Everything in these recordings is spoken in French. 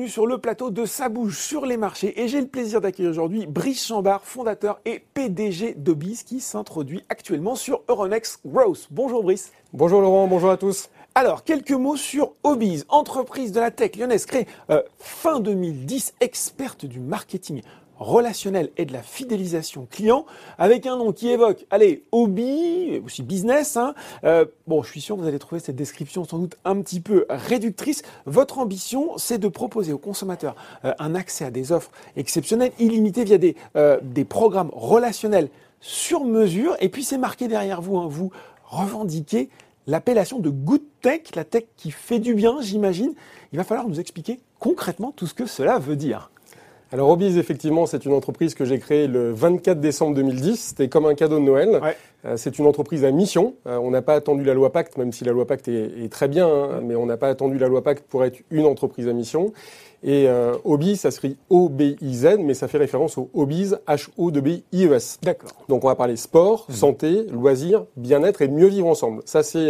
Bienvenue sur le plateau de Ça bouge sur les marchés et j'ai le plaisir d'accueillir aujourd'hui Brice Chambard, fondateur et PDG d'Obis qui s'introduit actuellement sur Euronext Growth. Bonjour Brice. Bonjour Laurent, bonjour à tous. Alors, quelques mots sur Obiz, entreprise de la tech lyonnaise créée euh, fin 2010, experte du marketing relationnel et de la fidélisation client, avec un nom qui évoque, allez, hobby, aussi business. Hein. Euh, bon, je suis sûr que vous allez trouver cette description sans doute un petit peu réductrice. Votre ambition, c'est de proposer aux consommateurs euh, un accès à des offres exceptionnelles, illimitées via des, des programmes relationnels sur mesure. Et puis, c'est marqué derrière vous, hein, vous revendiquez l'appellation de good tech, la tech qui fait du bien, j'imagine. Il va falloir nous expliquer concrètement tout ce que cela veut dire. Alors Obiz, effectivement, c'est une entreprise que j'ai créée le 24 décembre 2010. C'était comme un cadeau de Noël. Euh, c'est une entreprise à mission. Euh, on n'a pas attendu la loi Pacte, même si la loi Pacte est, très bien, hein, mais on n'a pas attendu la loi Pacte pour être une entreprise à mission. Et euh, Obiz, ça se O-B-I-Z, mais ça fait référence au Obiz, H-O-B-I-E-S. D'accord. Donc on va parler sport, mmh. santé, loisirs, bien-être et mieux vivre ensemble. Ça, c'est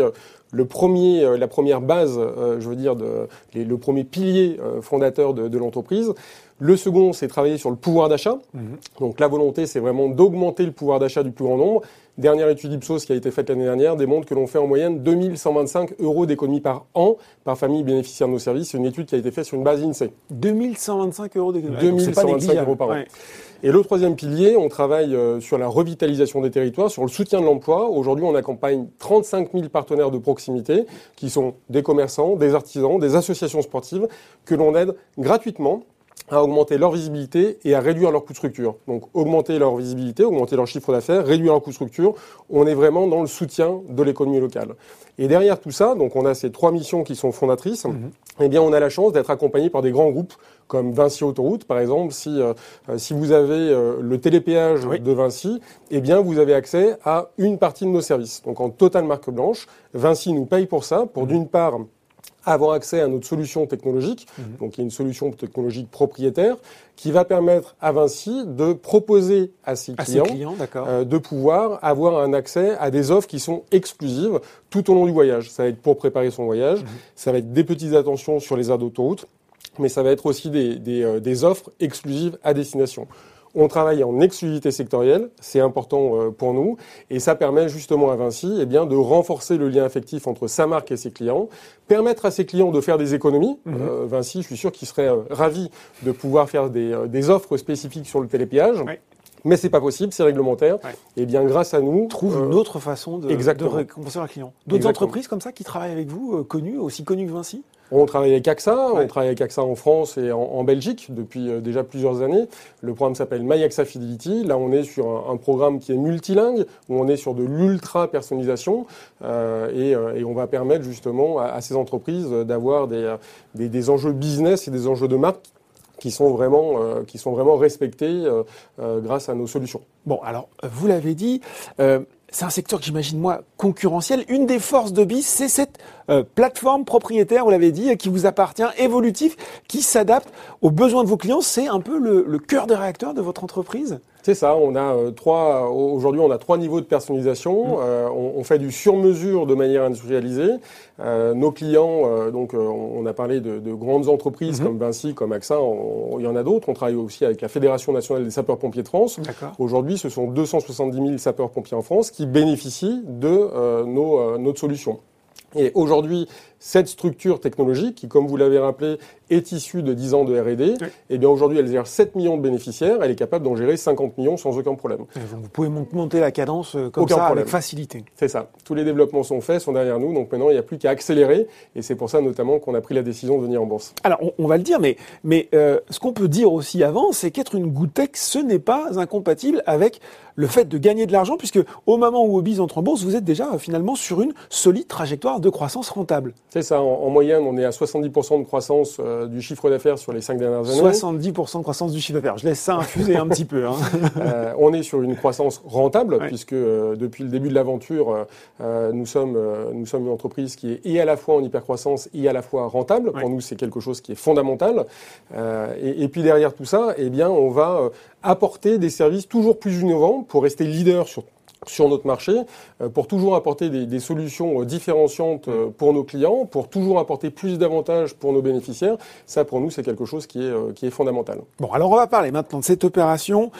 le premier, la première base, je veux dire, de, le premier pilier fondateur de, de l'entreprise. Le second, c'est travailler sur le pouvoir d'achat. Mhm. Donc la volonté, c'est vraiment d'augmenter le pouvoir d'achat du plus grand nombre. Dernière étude Ipsos qui a été faite l'année dernière démontre que l'on fait en moyenne 2125 euros d'économie par an par famille bénéficiaire de nos services. C'est une étude qui a été faite sur une base INSEE. 2125 euros d'économie. 2125 euros par an. Et le troisième pilier, on travaille euh, sur la revitalisation des territoires, sur le soutien de l'emploi. Aujourd'hui, on accompagne 35 000 partenaires de proximité, qui sont des commerçants, des artisans, des associations sportives, que l'on aide gratuitement à augmenter leur visibilité et à réduire leur coût de structure. Donc augmenter leur visibilité, augmenter leur chiffre d'affaires, réduire leur coût de structure. On est vraiment dans le soutien de l'économie locale. Et derrière tout ça, donc on a ces trois missions qui sont fondatrices. Mhm. Eh bien, on a la chance d'être accompagné par des grands groupes comme Vinci Autoroute, par exemple. Si euh, si vous avez euh, le télépéage de Vinci, eh bien, vous avez accès à une partie de nos services. Donc en totale marque blanche, Vinci nous paye pour ça, pour mhm. d'une part avoir accès à notre solution technologique, mhm. donc il y a une solution technologique propriétaire, qui va permettre à Vinci de proposer à ses clients, euh, de pouvoir avoir un accès à des offres qui sont exclusives tout au long du voyage. Ça va être pour préparer son voyage, mhm. ça va être des petites attentions sur les aires d'autoroute, mais ça va être aussi des, des, euh, des offres exclusives à destination. On travaille en exclusivité sectorielle, c'est important euh, pour nous, et ça permet justement à Vinci eh bien, de renforcer le lien affectif entre sa marque et ses clients, permettre à ses clients de faire des économies. Mhm. Euh, Vinci, je suis sûr qu'il serait euh, ravi de pouvoir faire des, offres spécifiques sur le télépéage. Mais c'est pas possible, c'est réglementaire. Et eh bien, grâce à nous, trouve une autre façon de, de récompenser un client. D'autres entreprises comme ça qui travaillent avec vous, connues, aussi connues que Vinci? On travaille avec AXA, on travaille avec AXA en France et en, Belgique depuis euh, déjà plusieurs années. Le programme s'appelle MyAXA Fidelity. Là, on est sur un, programme qui est multilingue, où on est sur de l'ultra personnalisation euh, euh, et, on va permettre justement à, ces entreprises d'avoir des, des, enjeux business et des enjeux de marque qui sont vraiment, qui sont vraiment respectés grâce à nos solutions. Bon, alors, vous l'avez dit, c'est un secteur que j'imagine moi concurrentiel. Une des forces de BIS, c'est cette euh, plateforme propriétaire, vous l'avez dit, qui vous appartient, évolutif, qui s'adapte aux besoins de vos clients. C'est un peu le, le cœur des réacteurs de votre entreprise? C'est ça, on a euh, trois, aujourd'hui on a trois niveaux de personnalisation. Mmh. Euh, on, on, fait du sur-mesure de manière industrialisée. Euh, nos clients, donc on a parlé de, de grandes entreprises mmh. comme Vinci, comme AXA, il y en a d'autres. On travaille aussi avec la Fédération nationale des sapeurs-pompiers de France. Aujourd'hui, ce sont 270 000 sapeurs-pompiers en France qui bénéficient de nos, notre solution. Et aujourd'hui, cette structure technologique, qui, comme vous l'avez rappelé, est issue de 10 ans de R&D, et eh bien aujourd'hui, elle gère 7 millions de bénéficiaires, elle est capable d'en gérer 50 millions sans aucun problème. vous pouvez monter la cadence euh, comme ça avec facilité. C'est ça. Tous les développements sont faits, sont derrière nous, donc maintenant, il n'y a plus qu'à accélérer, et c'est pour ça notamment qu'on a pris la décision de venir en bourse. Alors, on, va le dire, mais, mais euh, ce qu'on peut dire aussi avant, c'est qu'être une Goutech, ce n'est pas incompatible avec le fait de gagner de l'argent, puisque au moment où Obiz entre en bourse, vous êtes déjà euh, finalement sur une solide trajectoire de croissance rentable. C'est ça. En, moyenne, on est à 70% de croissance euh, du chiffre d'affaires sur les cinq dernières années. 70% de croissance du chiffre d'affaires. Je laisse ça infuser un petit peu. Hein. Euh, on est sur une croissance rentable, puisque euh, depuis le début de l'aventure, nous, sommes, nous sommes une entreprise qui est et à la fois en hypercroissance et à la fois rentable. Pour nous, c'est quelque chose qui est fondamental. Et, et, puis derrière tout ça, eh bien, on va apporter des services toujours plus innovants pour rester leader sur sur notre marché euh, pour toujours apporter des, solutions euh, différenciantes euh, pour nos clients, pour toujours apporter plus d'avantages pour nos bénéficiaires. Ça, pour nous, c'est quelque chose qui est, fondamental. Bon, alors on va parler maintenant de cette opération.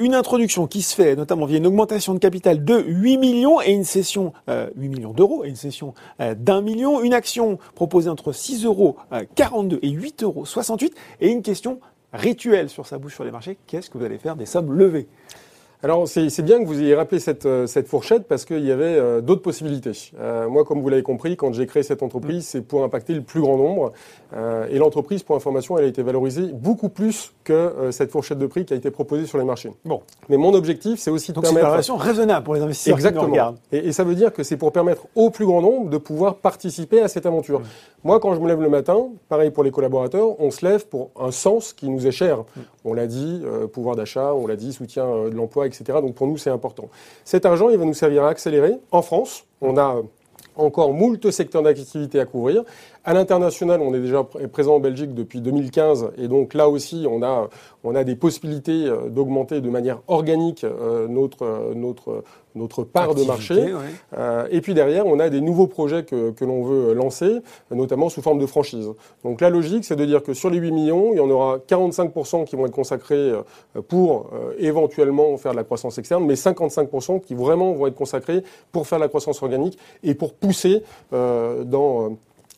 une introduction qui se fait notamment via une augmentation de capital de 8 millions et une session, 8 millions d'euros et une session d'un million. Une action proposée entre 6 euros 42 et 8 euros 68 et une question rituelle sur sa bouche sur les marchés. Qu'est-ce que vous allez faire des sommes levées? Alors c'est bien que vous ayez rappelé cette, euh, cette fourchette parce qu'il y avait euh, d'autres possibilités. Euh, moi, comme vous l'avez compris, quand j'ai créé cette entreprise, mm. c'est pour impacter le plus grand nombre. Euh, et l'entreprise, pour information, elle a été valorisée beaucoup plus que euh, cette fourchette de prix qui a été proposée sur les marchés. Bon. Mais mon objectif, c'est aussi de permettre... C'est une raisonnable pour les investisseurs Exactement. qui nous regardent. Et, et, ça veut dire que c'est pour permettre au plus grand nombre de pouvoir participer à cette aventure. Moi, quand je me lève le matin, pareil pour les collaborateurs, on se lève pour un sens qui nous est cher. Mm. On l'a dit, euh, pouvoir d'achat, on l'a dit, soutien de l'emploi, etc. Donc pour nous, c'est important. Cet argent, il va nous servir à accélérer. En France, on a encore moult secteurs d'activité à couvrir. À l'international, on est déjà présent en Belgique depuis 2015 et donc là aussi, on a, on a des possibilités euh, d'augmenter de manière organique euh, notre, euh, notre, notre part de marché. et puis derrière, on a des nouveaux projets que, que l'on veut lancer, notamment sous forme de franchise. Donc la logique, c'est de dire que sur les 8 millions, il y en aura 45% qui vont être consacrés pour éventuellement faire de la croissance externe, mais 55% qui vraiment vont être consacrés pour faire de la croissance organique et pour pousser dans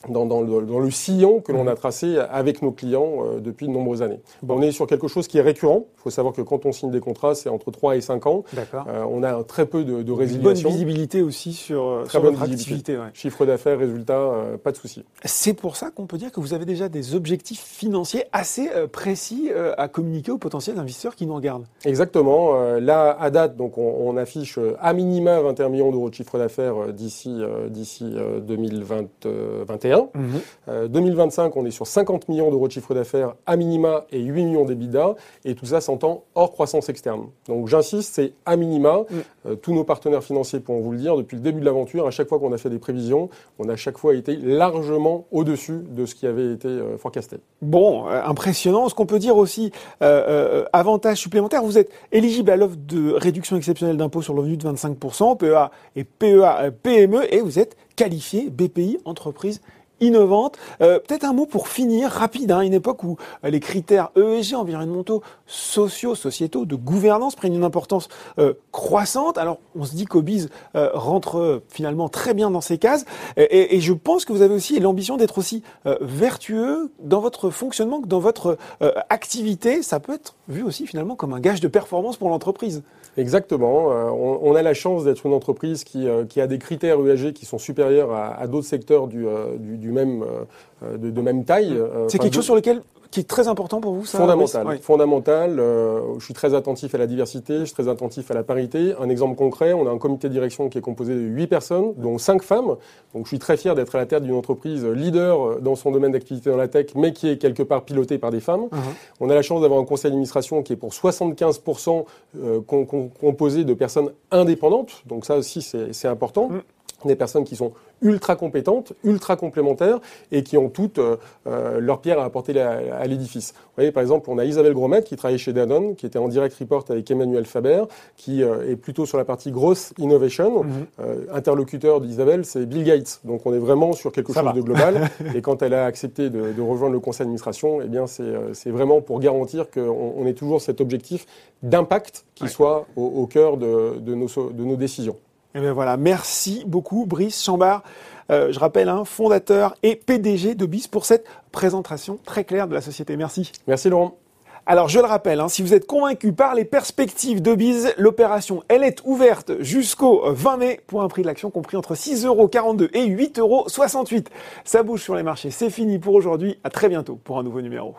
dans, dans, le, dans, le, sillon que l'on a mhm. tracé avec nos clients euh, depuis de nombreuses années. On est sur quelque chose qui est récurrent. Il faut savoir que quand on signe des contrats, c'est entre 3 et 5 ans. Euh, on a très peu de, de résiliation. Bonne visibilité aussi sur, euh, très bonne activité. Ouais. Chiffre d'affaires, résultats, euh, pas de souci. C'est pour ça qu'on peut dire que vous avez déjà des objectifs financiers assez précis à communiquer aux potentiels investisseurs qui nous regardent. Exactement. là, à date, donc on, on affiche à minima 21 millions d'euros de chiffre d'affaires d'ici d'ici 2021. 2025, mhm. euh, on est sur 50 millions d'euros de chiffre d'affaires à minima et 8 millions d'EBITDA. Et tout ça s'entend hors croissance externe. Donc j'insiste, c'est à minima. Mm. Euh, tous nos partenaires financiers pourront vous le dire. Depuis le début de l'aventure, à chaque fois qu'on a fait des prévisions, on a à chaque fois été largement au-dessus de ce qui avait été euh, forecasté. Bon, impressionnant. Ce qu'on peut dire aussi, avantage supplémentaire, vous êtes éligible à l'offre de réduction exceptionnelle d'impôt sur le revenu de 25%, PEA et PEA, PME, et vous êtes qualifié BPI entreprise innovante. Euh, peut-être un mot pour finir, rapide, hein, une époque où euh, les critères ESG, environnementaux, sociaux, sociétaux, de gouvernance prennent une importance euh, croissante. Alors, on se dit qu'Obiz rentre finalement très bien dans ces cases. Et, et, je pense que vous avez aussi l'ambition d'être aussi vertueux dans votre fonctionnement, dans votre activité. Ça peut être vu aussi finalement comme un gage de performance pour l'entreprise. Exactement. On, on, a la chance d'être une entreprise qui, qui, a des critères ESG qui sont supérieurs à, à d'autres secteurs du, du, du même, euh, de, de, même taille. Euh, C'est quelque chose sur lequel qui est très important pour vous, ça Fondamental. Fondamental. Euh, je suis très attentif à la diversité, je suis très attentif à la parité. Un exemple concret, on a un comité de direction qui est composé de 8 personnes, dont 5 femmes. Donc je suis très fier d'être à la tête d'une entreprise leader dans son domaine d'activité dans la tech, mais qui est quelque part pilotée par des femmes. Uh-huh. On a la chance d'avoir un conseil d'administration qui est pour 75% composé de personnes indépendantes. Donc ça aussi, c'est important. Mm des personnes qui sont ultra compétentes, ultra complémentaires et qui ont toutes euh, euh, leur pierre à apporter à, l'édifice. Vous voyez, par exemple, on a Isabelle Gromet qui travaille chez Danone, qui était en direct report avec Emmanuel Faber, qui euh, est plutôt sur la partie grosse innovation. Mhm. interlocuteur d'Isabelle, c'est Bill Gates. Donc on est vraiment sur quelque chose de global. et quand elle a accepté de, de rejoindre le conseil d'administration, eh bien c'est vraiment pour garantir qu'on on ait toujours cet objectif d'impact qui soit au, au cœur de, de, nos, de nos décisions. Et eh bien voilà, merci beaucoup Brice Chambard, euh, je rappelle, hein, fondateur et PDG de BIS pour cette présentation très claire de la société. Merci. Merci Laurent. Alors je le rappelle, hein, si vous êtes convaincu par les perspectives de Biz, l'opération elle est ouverte jusqu'au 20 mai pour un prix de l'action compris entre 6,42€ et 8,68€. Ça bouge sur les marchés, c'est fini pour aujourd'hui. À très bientôt pour un nouveau numéro.